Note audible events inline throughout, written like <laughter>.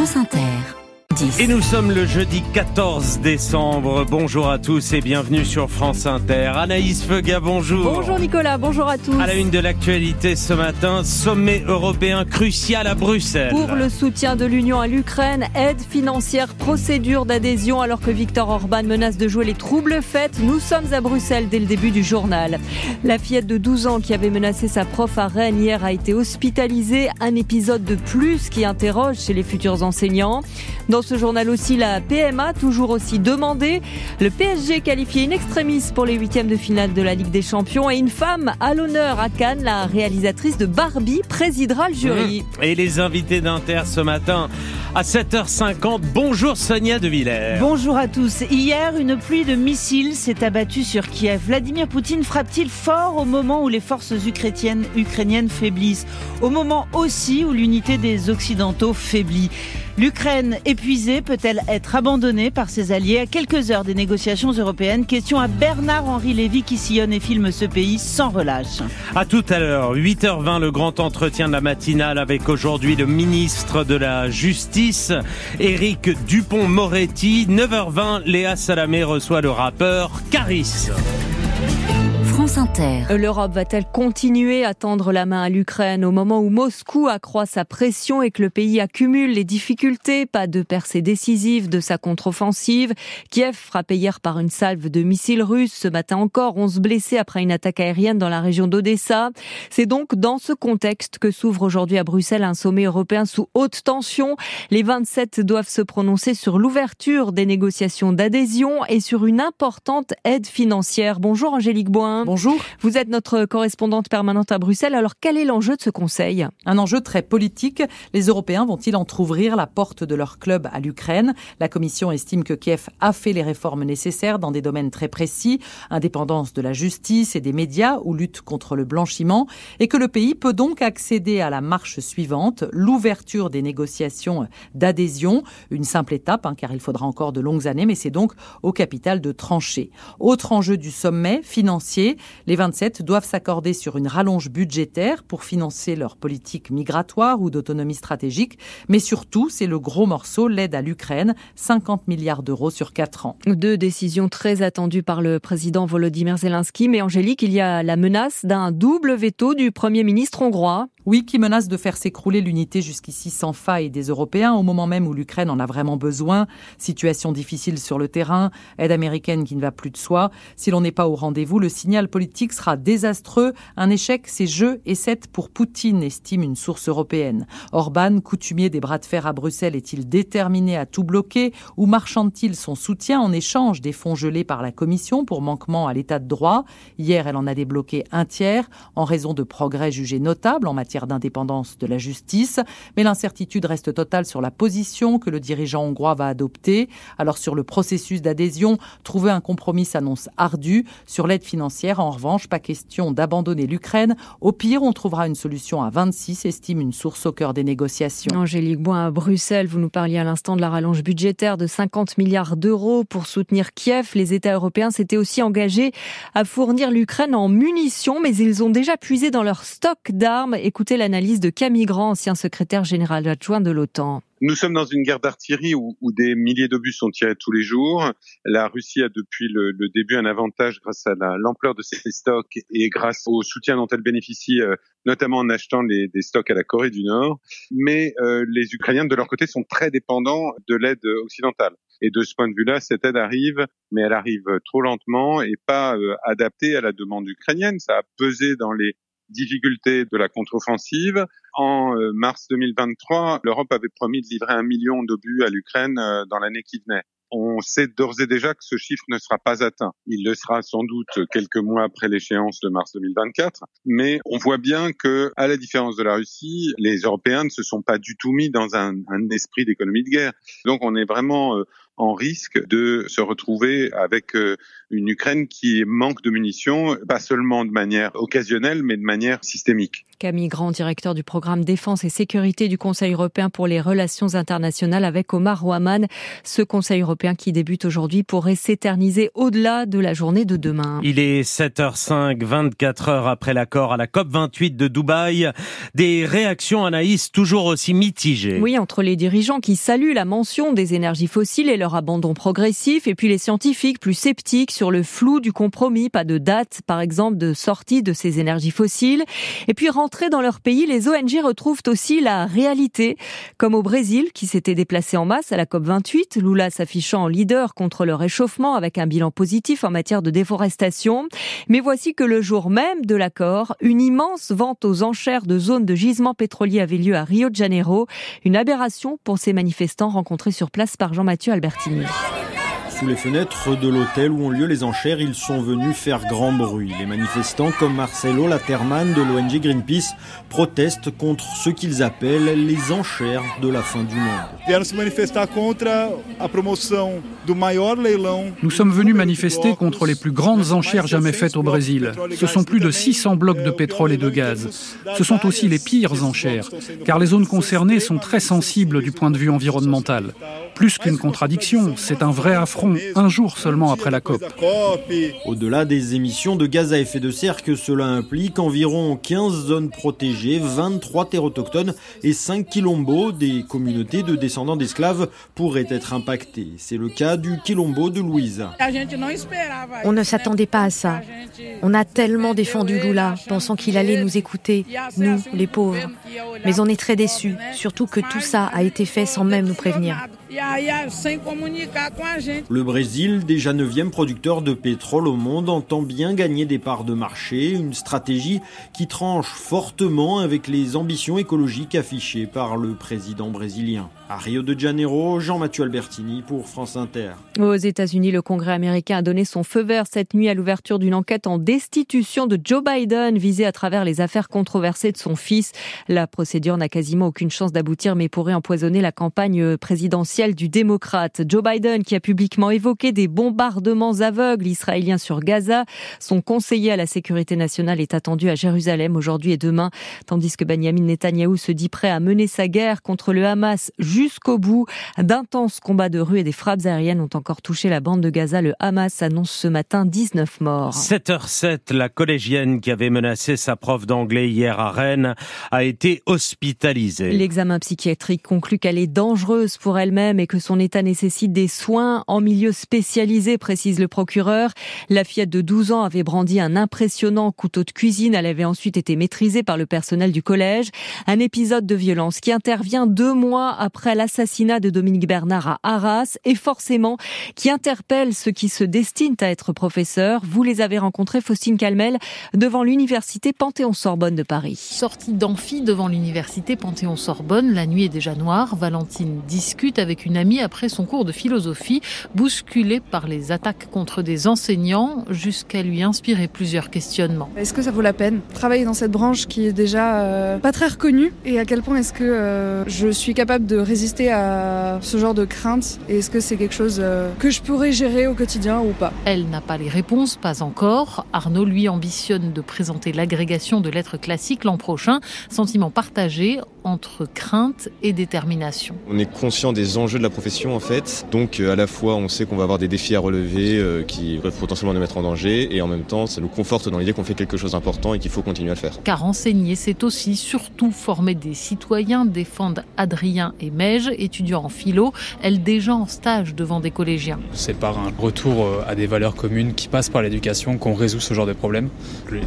France Inter. Et nous sommes le jeudi 14 décembre. Bonjour à tous et bienvenue sur France Inter. Anaïs Feuga, bonjour. Bonjour Nicolas, bonjour à tous. À la une de l'actualité ce matin, sommet européen crucial à Bruxelles. Pour le soutien de l'Union à l'Ukraine, aide financière, procédure d'adhésion alors que Viktor Orban menace de jouer les troubles fêtes. Nous sommes à Bruxelles dès le début du journal. La fillette de 12 ans qui avait menacé sa prof à Rennes hier a été hospitalisée. Un épisode de plus qui interroge chez les futurs enseignants. Dans ce journal aussi, la PMA, toujours aussi demandée. Le PSG qualifié in extremis pour les huitièmes de finale de la Ligue des Champions. Et une femme à l'honneur à Cannes, la réalisatrice de Barbie, présidera le jury. Mmh. Et les invités d'Inter ce matin à 7h50. Bonjour Sonia De Villers. Bonjour à tous. Hier, une pluie de missiles s'est abattue sur Kiev. Vladimir Poutine frappe-t-il fort au moment où les forces ukrainiennes, ukrainiennes faiblissent? Au moment aussi où l'unité des Occidentaux faiblit L'Ukraine épuisée peut-elle être abandonnée par ses alliés à quelques heures des négociations européhennes Question à Bernard-Henri Lévy qui sillonne et filme ce pays sans relâche. À tout à l'heure, 8h20, le grand entretien de la matinale avec aujourd'hui le ministre de la Justice, Éric Dupont-Moretti. 9h20, Léa Salamé reçoit le rappeur Caris. L'Europe va-t-elle continuer à tendre la main à l'Ukraine au moment où Moscou accroît sa pression et que le pays accumule les difficultés Pas de percée décisive de sa contre-offensive? Kiev frappé hier par une salve de missiles russes. Ce matin encore, 11 blessés après une attaque aérienne dans la région d'Odessa. C'est donc dans ce contexte que s'ouvre aujourd'hui à Bruxelles un sommet européen sous haute tension. Les 27 doivent se prononcer sur l'ouverture des négociations d'adhésion et sur une importante aide financière. Bonjour Angélique Boin. Bonjour. Vous êtes notre correspondante permanente à Bruxelles. Alors, quel est l'enjeu de ce Conseil Un enjeu très politique. Les Européens vont-ils entr'ouvrir la porte de leur club à l'Ukraine? La Commission estime que Kiev a fait les réformes nécessaires dans des domaines très précis, indépendance de la justice et des médias ou lutte contre le blanchiment, et que le pays peut donc accéder à la marche suivante, l'ouverture des négociations d'adhésion, une simple étape, hein, car il faudra encore de longues années, mais c'est donc au capital de trancher. Autre enjeu du sommet, financier, les 27 doivent s'accorder sur une rallonge budgétaire pour financer leur politique migratoire ou d'autonomie stratégique. Mais surtout, c'est le gros morceau, l'aide à l'Ukraine, 50 milliards d'euros sur 4 ans. Deux décisions très attendues par le président Volodymyr Zelensky. Mais Angélique, il y a la menace d'un double veto du Premier ministre hongrois. Oui, qui menace de faire s'écrouler l'unité jusqu'ici sans faille des Européens au moment même où l'Ukraine en a vraiment besoin. Situation difficile sur le terrain, aide américaine qui ne va plus de soi. Si l'on n'est pas au rendez-vous, le signal politique sera désastreux. Un échec, c'est jeu et 7 pour Poutine, estime une source européenne. Orban, coutumier des bras de fer à Bruxelles, est-il déterminé à tout bloquer? Ou marchande-t-il son soutien en échange des fonds gelés par la Commission pour manquement à l'état de droit? Hier, elle en a débloqué un tiers en raison de progrès jugés notables en matière d'indépendance de la justice. Mais l'incertitude reste totale sur la position que le dirigeant hongrois va adopter. Alors sur le processus d'adhésion, trouver un compromis s'annonce ardu. Sur l'aide financière, en revanche, pas question d'abandonner l'Ukraine. Au pire, on trouvera une solution à 26, estime une source au cœur des négociations. Angélique Boin, à Bruxelles, vous nous parliez à l'instant de la rallonge budgétaire de 50 milliards d'euros pour soutenir Kiev. Les États européens s'étaient aussi engagés à fournir l'Ukraine en munitions, mais ils ont déjà puisé dans leur stock d'armes. L'analyse de Camille Grand, ancien secrétaire général adjoint de l'OTAN. Nous sommes dans une guerre d'artillerie où, des milliers d'obus sont tirés tous les jours. La Russie a depuis le, début un avantage grâce à l'ampleur de ses stocks et grâce au soutien dont elle bénéficie, euh, notamment en achetant des stocks à la Corée du Nord. Mais euh, les Ukrainiens, de leur côté, sont très dépendants de l'aide occidentale. Et de ce point de vue-là, cette aide arrive, mais elle arrive trop lentement et pas euh, adaptée à la demande ukrainienne. Ça a pesé dans les difficultés de la contre-offensive. En euh, mars 2023, l'Europe avait promis de livrer un million d'obus à l'Ukraine euh, dans l'année qui venait on sait d'ores et déjà que ce chiffre ne sera pas atteint. Il le sera sans doute quelques mois après l'échéance de mars 2024, mais on voit bien que, à la différence de la Russie, les Européens ne se sont pas du tout mis dans un, un esprit d'économie de guerre. Donc on est vraiment euh, en risque de se retrouver avec euh, une Ukraine qui manque de munitions, pas seulement de manière occasionnelle, mais de manière systémique. Camille Grand, directeur du programme Défense et Sécurité du Conseil européen pour les relations internationales avec Omar Ouaman. Ce Conseil européen qui débute aujourd'hui pourrait s'éterniser au-delà de la journée de demain. Il est 7h05, 24 heures après l'accord à la COP28 de Dubaï. Des réactions, Anaïs, toujours aussi mitigées. Oui, entre les dirigeants qui saluent la mention des énergies fossiles et leur abandon progressif, et puis les scientifiques plus sceptiques sur le flou du compromis, pas de date, par exemple, de sortie de ces énergies fossiles. Et puis, dans leur pays, les ONG retrouvent aussi la réalité, comme au Brésil, qui s'était déplacé en masse à la COP28, Lula s'affichant en leader contre le réchauffement avec un bilan positif en matière de déforestation. Mais voici que le jour même de l'accord, une immense vente aux enchères de zones de gisement pétrolier avait lieu à Rio de Janeiro, une aberration pour ces manifestants rencontrés sur place par Jean-Mathieu Albertini. Sous les fenêtres de l'hôtel où ont lieu les enchères, ils sont venus faire grand bruit. Les manifestants, comme Marcelo Laterman de l'ONG Greenpeace, protestent contre ce qu'ils appellent les enchères de la fin du monde. Nous sommes venus manifester contre les plus grandes enchères jamais faites au Brésil. Ce sont plus de 600 blocs de pétrole et de gaz. Ce sont aussi les pires enchères, car les zones concernées sont très sensibles du point de vue environnemental. Plus qu'une contradiction, c'est un vrai affront, un jour seulement après la COP. Au-delà des émissions de gaz à effet de serre que cela implique, environ 15 zones protégées, 23 terres autochtones et 5 quilombos, des communautés de descendants d'esclaves, pourraient être impactées. C'est le cas du quilombo de Louise. On ne s'attendait pas à ça. On a tellement défendu Lula, pensant qu'il allait nous écouter, nous, les pauvres. Mais on est très déçus, surtout que tout ça a été fait sans même nous prévenir. Le Brésil, déjà neuvième producteur de pétrole au monde, entend bien gagner des parts de marché, une stratégie qui tranche fortement avec les ambitions écologiques affichées par le président brésilien. À Rio de Janeiro, Jean-Mathieu Albertini pour France Inter. Aux États-Unis, le Congrès américain a donné son feu vert cette nuit à l'ouverture d'une enquête en destitution de Joe Biden visée à travers les affaires controversées de son fils. La procédure n'a quasiment aucune chance d'aboutir mais pourrait empoisonner la campagne présidentielle du démocrate. Joe Biden, qui a publiquement évoqué des bombardements aveugles israéliens sur Gaza, son conseiller à la sécurité nationale est attendu à Jérusalem aujourd'hui et demain, tandis que Benjamin Netanyahou se dit prêt à mener sa guerre contre le Hamas jusqu'au bout. D'intenses combats de rue et des frappes aériennes ont encore touché la bande de Gaza. Le Hamas annonce ce matin 19 morts. 7h07, la collégienne qui avait menacé sa prof d'anglais hier à Rennes a été hospitalisée. L'examen psychiatrique conclut qu'elle est dangereuse pour elle-même et que son état nécessite des soins en milieu spécialisé, précise le procureur. La fillette de 12 ans avait brandi un impressionnant couteau de cuisine. Elle avait ensuite été maîtrisée par le personnel du collège. Un épisode de violence qui intervient deux mois après l'assassinat de Dominique Bernard à Arras et forcément qui interpelle ceux qui se destinent à être professeurs. Vous les avez rencontrés, Faustine Calmel, devant l'université Panthéon-Sorbonne de Paris. Sortie d'amphi devant l'université Panthéon-Sorbonne, la nuit est déjà noire. Valentine discute avec une amie après son cours de philosophie, bousculée par les attaques contre des enseignants jusqu'à lui inspirer plusieurs questionnements. Est-ce que ça vaut la peine travailler dans cette branche qui est déjà euh, pas très reconnue? Et à quel point est-ce que euh, je suis capable de résister à ce genre de crainte? Et est-ce que c'est quelque chose euh, que je pourrais gérer au quotidien ou pas? Elle n'a pas les réponses, pas encore. Arnaud lui ambitionne de présenter l'agrégation de lettres classiques l'an prochain, sentiment partagé entre crainte et détermination. On est conscient des enjeux de la profession en fait, donc euh, à la fois on sait qu'on va avoir des défis à relever euh, qui peuvent potentiellement nous mettre en danger et en même temps ça nous conforte dans l'idée qu'on fait quelque chose d'important et qu'il faut continuer à le faire. Car enseigner c'est aussi surtout former des citoyens, défendent Adrien et Meige, étudiants en philo, elle déjà en stage devant des collégiens. C'est par un retour euh, à des valeurs communes qui passent par l'éducation qu'on résout ce genre de problèmes.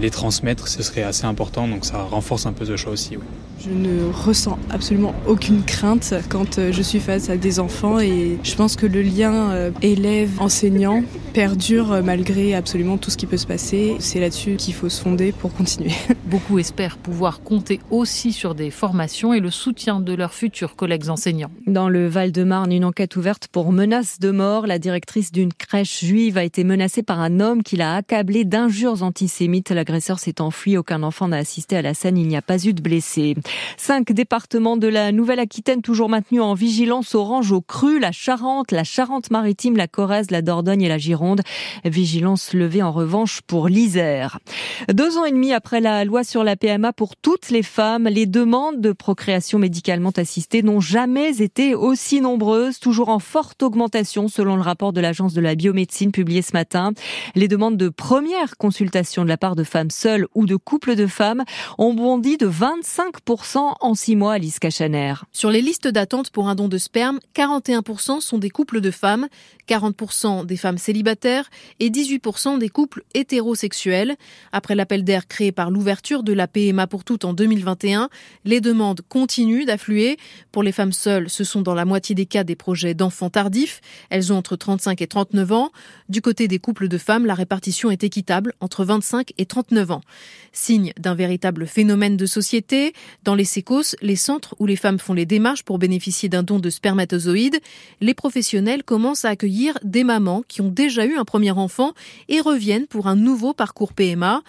Les transmettre ce serait assez important donc ça renforce un peu ce choix aussi. Oui. Je ne ressens absolument aucune crainte quand je suis face à des enfants et je pense que le lien euh, élève-enseignant perdure malgré absolument tout ce qui peut se passer. C'est là-dessus qu'il faut se fonder pour continuer. <laughs> Beaucoup espèrent pouvoir compter aussi sur des formations et le soutien de leurs futurs collègues enseignants. Dans le Val-de-Marne, une enquête ouverte pour menace de mort. La directrice d'une crèche juive a été menacée par un homme qui l'a accablé d'injures antisémites. L'agresseur s'est enfui. Aucun enfant n'a assisté à la scène. Il n'y a pas eu de blessés. Cinq départements de la Nouvelle-Aquitaine toujours maintenus en vigilance orange au cru. La Charente, la Charente-Maritime, la Corrèze, la Dordogne et la Gironde. Vigilance levée en revanche pour l'Isère. Deux ans et demi après la loi sur la PMA pour toutes les femmes, les demandes de procréation médicalement assistée n'ont jamais été aussi nombreuses, toujours en forte augmentation selon le rapport de l'Agence de la biomédecine publié ce matin. Les demandes de première consultation de la part de femmes seules ou de couples de femmes ont bondi de 25% en six mois, Alice Cachaner. Sur les listes d'attente pour un don de sperme, 41% sont des couples de femmes, 40% des femmes célibataires et 18% des couples hétérosexuels. Après l'appel d'air créé par l'ouverture de la PMA pour toutes en 2021, les demandes continuent d'affluer. Pour les femmes seules, ce sont dans la moitié des cas des projets d'enfants tardifs. Elles ont entre 35 et 39 ans. Du côté des couples de femmes, la répartition est équitable entre 25 et 39 ans. Signe d'un véritable phénomène de société, dans les sécos, les centres où les femmes font les démarches pour bénéficier d'un don de spermatozoïdes, les professionnels commencent à accueillir des mamans qui ont déjà eu un premier enfant et reviennent pour un nouveau parcours PMA.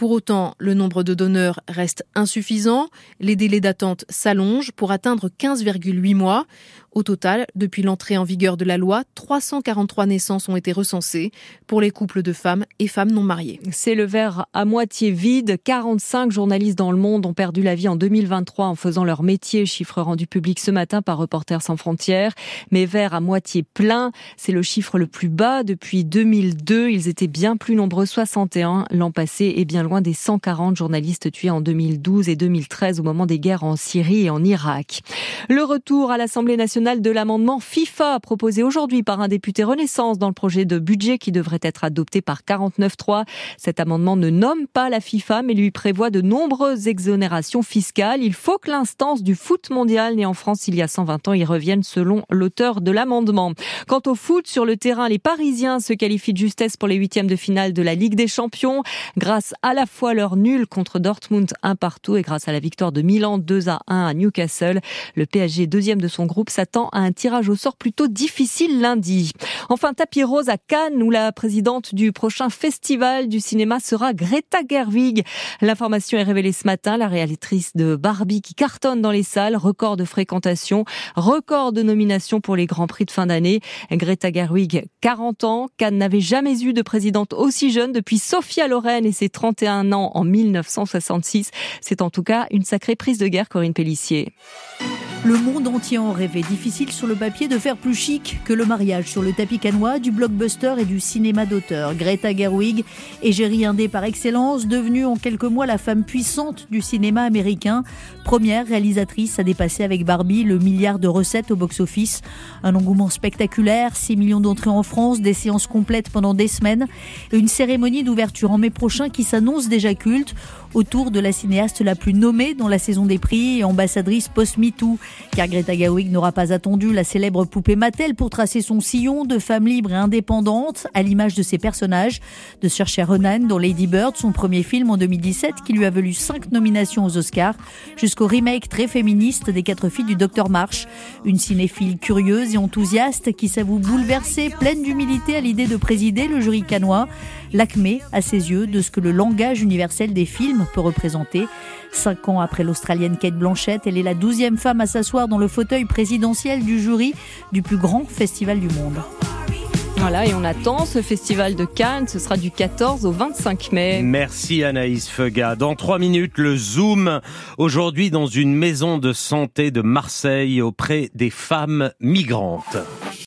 Pour autant, le nombre de donneurs reste insuffisant. Les délais d'attente s'allongent pour atteindre 15,8 mois. Au total, depuis l'entrée en vigueur de la loi, 343 naissances ont été recensées pour les couples de femmes et femmes non mariées. C'est le verre à moitié vide. 45 journalistes dans le monde ont perdu la vie en 2023 en faisant leur métier, chiffre rendu public ce matin par Reporters sans frontières. Mais verre à moitié plein, c'est le chiffre le plus bas depuis 2002. Ils étaient bien plus nombreux, 61 l'an passé, et bien loin des 140 journalistes tués en 2012 et 2013 au moment des guerres en Syrie et en Irak. Le retour à l'Assemblée nationale de l'amendement FIFA proposé aujourd'hui par un député Renaissance dans le projet de budget qui devrait être adopté par 49.3. Cet amendement ne nomme pas la FIFA mais lui prévoit de nombreuses exonérations fiscales. Il faut que l'instance du foot mondial né en France il y a 120 ans y revienne selon l'auteur de l'amendement. Quant au foot sur le terrain, les Parisiens se qualifient de justesse pour les huitièmes de finale de la Ligue des Champions grâce à la fois leur nul contre Dortmund un partout et grâce à la victoire de Milan 2 à 1 à Newcastle. Le PSG deuxième de son groupe s'attend à un tirage au sort plutôt difficile lundi. Enfin, tapis rose à Cannes, où la présidente du prochain festival du cinéma sera Greta Gerwig. L'information est révélée ce matin. La réalisatrice de Barbie qui cartonne dans les salles, record de fréquentation, record de nomination pour les grands prix de fin d'année. Greta Gerwig, 40 ans. Cannes n'avait jamais eu de présidente aussi jeune depuis Sophia Loren et ses 31 ans en 1966. C'est en tout cas une sacrée prise de guerre, Corinne Pellissier. Le monde entier en rêvait. Difficile sur le papier de faire plus chic que le mariage sur le tapis canois du blockbuster et du cinéma d'auteur. Greta Gerwig, égérie indé par excellence, devenue en quelques mois la femme puissante du cinéma américain. Première réalisatrice à dépasser avec Barbie le milliard de recettes au box-office. Un engouement spectaculaire, 6 millions d'entrées en France, des séances complètes pendant des semaines. Une cérémonie d'ouverture en mai prochain qui s'annonce déjà culte autour de la cinéaste la plus nommée dans la saison des prix et ambassadrice post-MeToo. Car Greta Gerwig n'aura pas attendu la célèbre poupée Mattel pour tracer son sillon de femme libre et indépendante, à l'image de ses personnages, de Saoirse Ronan dans Lady Bird, son premier film en 2017 qui lui a valu cinq nominations aux Oscars, jusqu'au remake très féministe des Quatre filles du Docteur March, une cinéphile curieuse et enthousiaste qui s'avoue bouleversée, pleine d'humilité à l'idée de présider le jury canois, l'acmé à ses yeux de ce que le langage universel des films peut représenter. Cinq ans après l'Australienne Kate Blanchett, elle est la douzième femme à s'asseoir dans le fauteuil présidentiel du jury du plus grand festival du monde. Voilà, et on attend ce festival de Cannes. Ce sera du 14 au 25 mai. Merci Anaïs Feuga. Dans trois minutes, le Zoom. Aujourd'hui, dans une maison de santé de Marseille auprès des femmes migrantes.